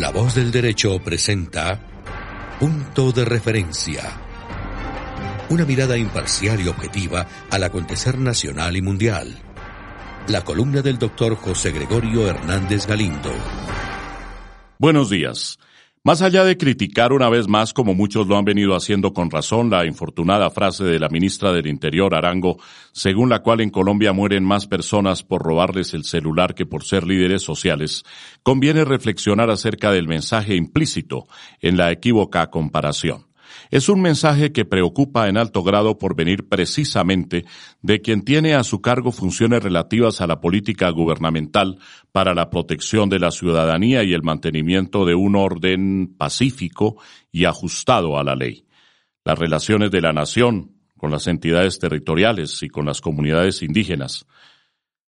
La voz del derecho presenta Punto de referencia. Una mirada imparcial y objetiva al acontecer nacional y mundial. La columna del doctor José Gregorio Hernández Galindo. Buenos días. Más allá de criticar una vez más, como muchos lo han venido haciendo con razón, la infortunada frase de la ministra del Interior, Arango, según la cual en Colombia mueren más personas por robarles el celular que por ser líderes sociales, conviene reflexionar acerca del mensaje implícito en la equívoca comparación. Es un mensaje que preocupa en alto grado por venir precisamente de quien tiene a su cargo funciones relativas a la política gubernamental para la protección de la ciudadanía y el mantenimiento de un orden pacífico y ajustado a la ley. Las relaciones de la nación con las entidades territoriales y con las comunidades indígenas,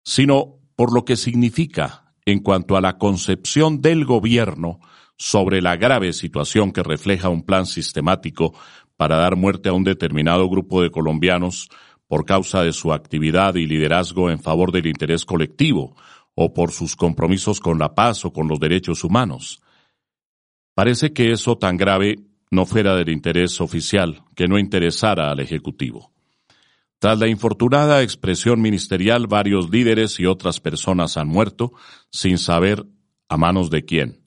sino por lo que significa en cuanto a la concepción del gobierno sobre la grave situación que refleja un plan sistemático para dar muerte a un determinado grupo de colombianos por causa de su actividad y liderazgo en favor del interés colectivo o por sus compromisos con la paz o con los derechos humanos. Parece que eso tan grave no fuera del interés oficial, que no interesara al Ejecutivo. Tras la infortunada expresión ministerial, varios líderes y otras personas han muerto sin saber a manos de quién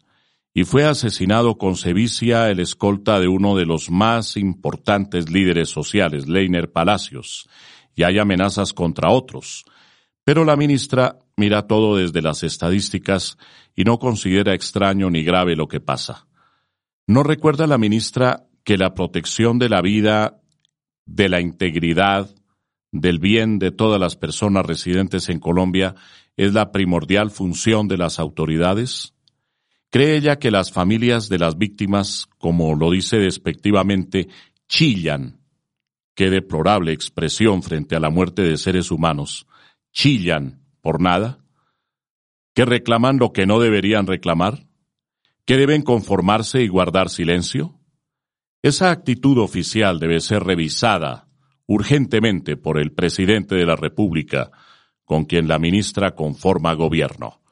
y fue asesinado con sevicia el escolta de uno de los más importantes líderes sociales, Leiner Palacios, y hay amenazas contra otros. Pero la ministra mira todo desde las estadísticas y no considera extraño ni grave lo que pasa. ¿No recuerda la ministra que la protección de la vida, de la integridad, del bien de todas las personas residentes en Colombia es la primordial función de las autoridades? ¿Cree ella que las familias de las víctimas, como lo dice despectivamente, chillan? Qué deplorable expresión frente a la muerte de seres humanos. ¿Chillan por nada? ¿Que reclaman lo que no deberían reclamar? ¿Que deben conformarse y guardar silencio? Esa actitud oficial debe ser revisada urgentemente por el presidente de la República, con quien la ministra conforma gobierno.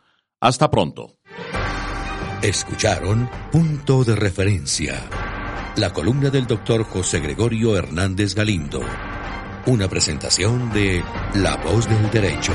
Hasta pronto. Escucharon Punto de Referencia, la columna del doctor José Gregorio Hernández Galindo, una presentación de La Voz del Derecho.